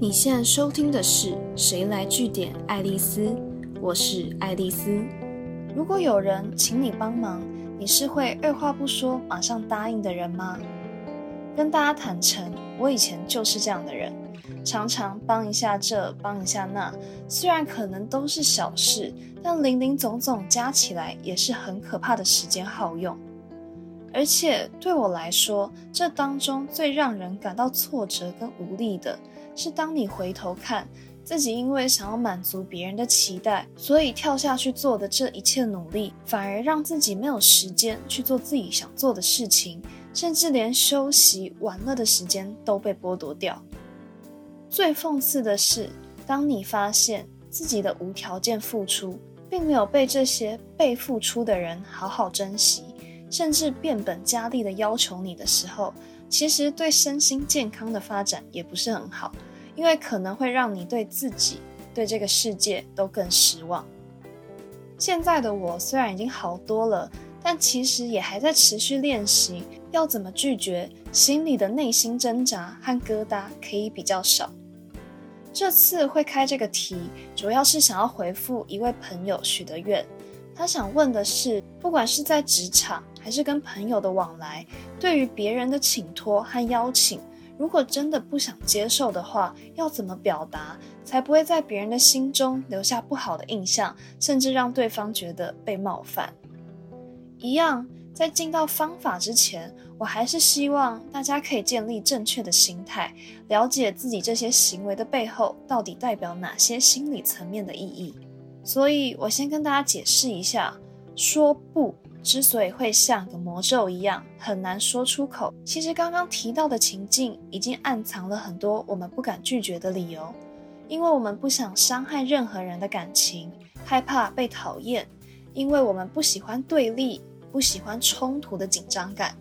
你现在收听的是《谁来据点爱丽丝》，我是爱丽丝。如果有人请你帮忙，你是会二话不说马上答应的人吗？跟大家坦诚，我以前就是这样的人，常常帮一下这，帮一下那，虽然可能都是小事，但零零总总加起来也是很可怕的时间耗用。而且对我来说，这当中最让人感到挫折跟无力的。是当你回头看自己，因为想要满足别人的期待，所以跳下去做的这一切努力，反而让自己没有时间去做自己想做的事情，甚至连休息玩乐的时间都被剥夺掉。最讽刺的是，当你发现自己的无条件付出，并没有被这些被付出的人好好珍惜，甚至变本加厉的要求你的时候，其实对身心健康的发展也不是很好。因为可能会让你对自己、对这个世界都更失望。现在的我虽然已经好多了，但其实也还在持续练习要怎么拒绝心里的内心挣扎和疙瘩，可以比较少。这次会开这个题，主要是想要回复一位朋友许的愿。他想问的是，不管是在职场还是跟朋友的往来，对于别人的请托和邀请。如果真的不想接受的话，要怎么表达才不会在别人的心中留下不好的印象，甚至让对方觉得被冒犯？一样，在进到方法之前，我还是希望大家可以建立正确的心态，了解自己这些行为的背后到底代表哪些心理层面的意义。所以，我先跟大家解释一下，说不。之所以会像个魔咒一样很难说出口，其实刚刚提到的情境已经暗藏了很多我们不敢拒绝的理由，因为我们不想伤害任何人的感情，害怕被讨厌，因为我们不喜欢对立，不喜欢冲突的紧张感，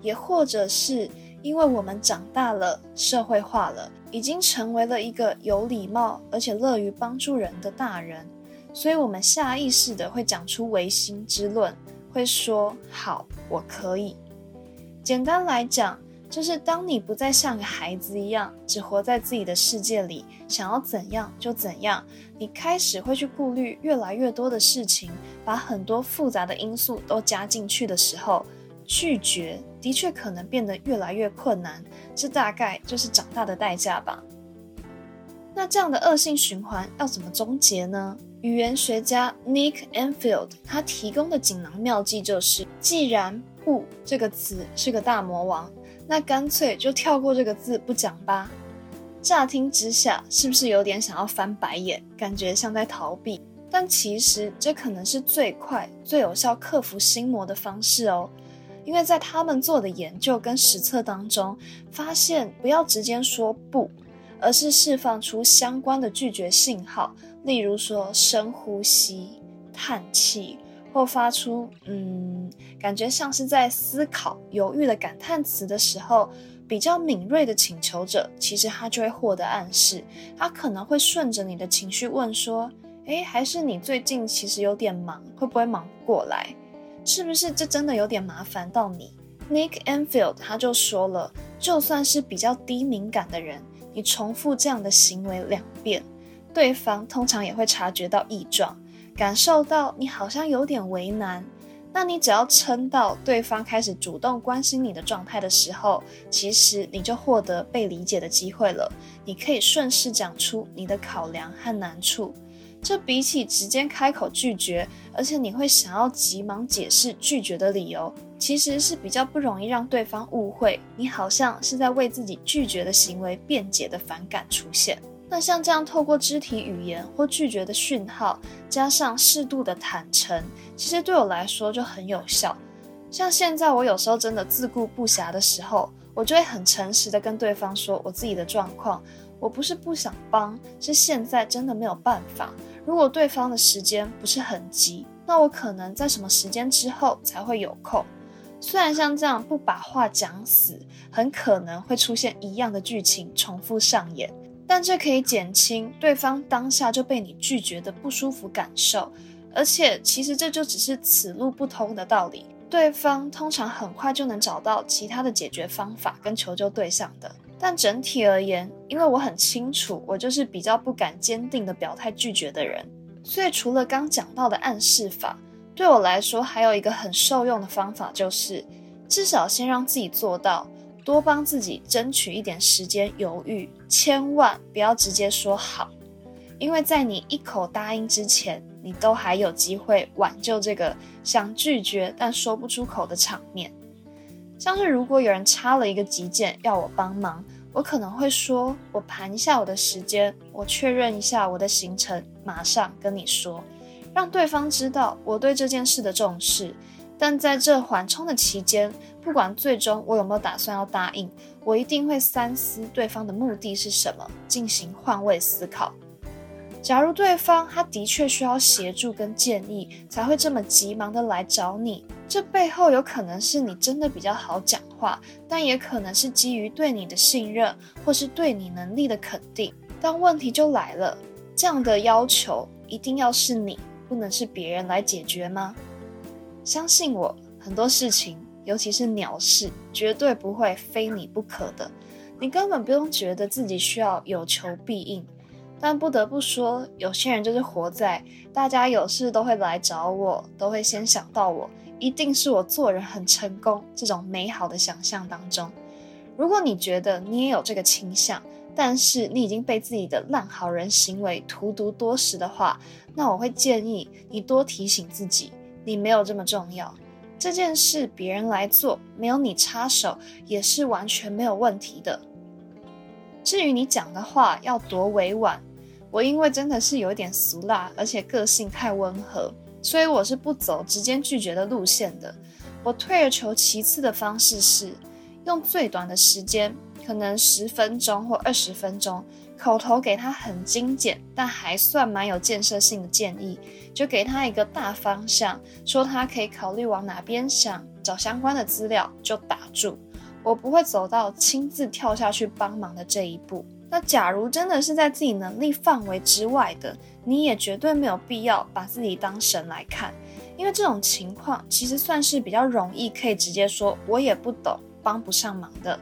也或者是因为我们长大了，社会化了，已经成为了一个有礼貌而且乐于帮助人的大人，所以我们下意识的会讲出唯心之论。会说好，我可以。简单来讲，就是当你不再像个孩子一样，只活在自己的世界里，想要怎样就怎样，你开始会去顾虑越来越多的事情，把很多复杂的因素都加进去的时候，拒绝的确可能变得越来越困难。这大概就是长大的代价吧。那这样的恶性循环要怎么终结呢？语言学家 Nick Enfield 他提供的锦囊妙计就是：既然“不”这个词是个大魔王，那干脆就跳过这个字不讲吧。乍听之下，是不是有点想要翻白眼，感觉像在逃避？但其实这可能是最快、最有效克服心魔的方式哦。因为在他们做的研究跟实测当中，发现不要直接说“不”，而是释放出相关的拒绝信号。例如说，深呼吸、叹气，或发出“嗯”，感觉像是在思考、犹豫的感叹词的时候，比较敏锐的请求者，其实他就会获得暗示，他可能会顺着你的情绪问说：“诶，还是你最近其实有点忙，会不会忙不过来？是不是这真的有点麻烦到你？”Nick Enfield 他就说了，就算是比较低敏感的人，你重复这样的行为两遍。对方通常也会察觉到异状，感受到你好像有点为难。那你只要撑到对方开始主动关心你的状态的时候，其实你就获得被理解的机会了。你可以顺势讲出你的考量和难处，这比起直接开口拒绝，而且你会想要急忙解释拒绝的理由，其实是比较不容易让对方误会你好像是在为自己拒绝的行为辩解的反感出现。那像这样透过肢体语言或拒绝的讯号，加上适度的坦诚，其实对我来说就很有效。像现在我有时候真的自顾不暇的时候，我就会很诚实的跟对方说我自己的状况。我不是不想帮，是现在真的没有办法。如果对方的时间不是很急，那我可能在什么时间之后才会有空。虽然像这样不把话讲死，很可能会出现一样的剧情重复上演。但这可以减轻对方当下就被你拒绝的不舒服感受，而且其实这就只是此路不通的道理，对方通常很快就能找到其他的解决方法跟求救对象的。但整体而言，因为我很清楚，我就是比较不敢坚定的表态拒绝的人，所以除了刚讲到的暗示法，对我来说还有一个很受用的方法，就是至少先让自己做到，多帮自己争取一点时间犹豫，千万不要直接说好，因为在你一口答应之前，你都还有机会挽救这个想拒绝但说不出口的场面。像是如果有人插了一个急件要我帮忙，我可能会说：“我盘一下我的时间，我确认一下我的行程，马上跟你说，让对方知道我对这件事的重视。但在这缓冲的期间，不管最终我有没有打算要答应，我一定会三思对方的目的是什么，进行换位思考。假如对方他的确需要协助跟建议，才会这么急忙的来找你。”这背后有可能是你真的比较好讲话，但也可能是基于对你的信任，或是对你能力的肯定。但问题就来了，这样的要求一定要是你，不能是别人来解决吗？相信我，很多事情，尤其是鸟事，绝对不会非你不可的。你根本不用觉得自己需要有求必应。但不得不说，有些人就是活在大家有事都会来找我，都会先想到我。一定是我做人很成功这种美好的想象当中。如果你觉得你也有这个倾向，但是你已经被自己的烂好人行为荼毒多时的话，那我会建议你多提醒自己，你没有这么重要。这件事别人来做，没有你插手也是完全没有问题的。至于你讲的话要多委婉，我因为真的是有点俗辣，而且个性太温和。所以我是不走直接拒绝的路线的，我退而求其次的方式是用最短的时间，可能十分钟或二十分钟，口头给他很精简但还算蛮有建设性的建议，就给他一个大方向，说他可以考虑往哪边想，找相关的资料就打住，我不会走到亲自跳下去帮忙的这一步。那假如真的是在自己能力范围之外的，你也绝对没有必要把自己当神来看，因为这种情况其实算是比较容易可以直接说我也不懂，帮不上忙的。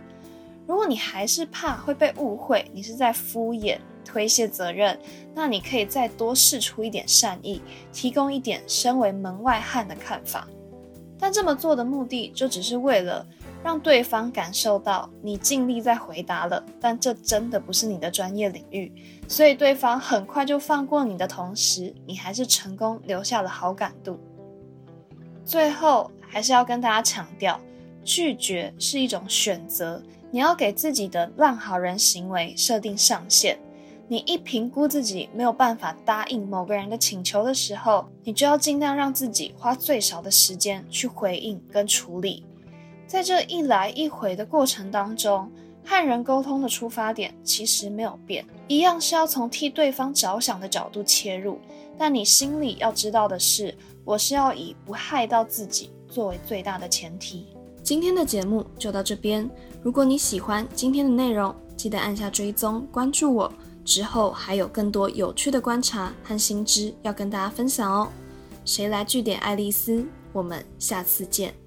如果你还是怕会被误会，你是在敷衍推卸责任，那你可以再多试出一点善意，提供一点身为门外汉的看法。但这么做的目的就只是为了。让对方感受到你尽力在回答了，但这真的不是你的专业领域，所以对方很快就放过你的同时，你还是成功留下了好感度。最后还是要跟大家强调，拒绝是一种选择，你要给自己的烂好人行为设定上限。你一评估自己没有办法答应某个人的请求的时候，你就要尽量让自己花最少的时间去回应跟处理。在这一来一回的过程当中，和人沟通的出发点其实没有变，一样是要从替对方着想的角度切入。但你心里要知道的是，我是要以不害到自己作为最大的前提。今天的节目就到这边，如果你喜欢今天的内容，记得按下追踪关注我，之后还有更多有趣的观察和新知要跟大家分享哦。谁来据点爱丽丝？我们下次见。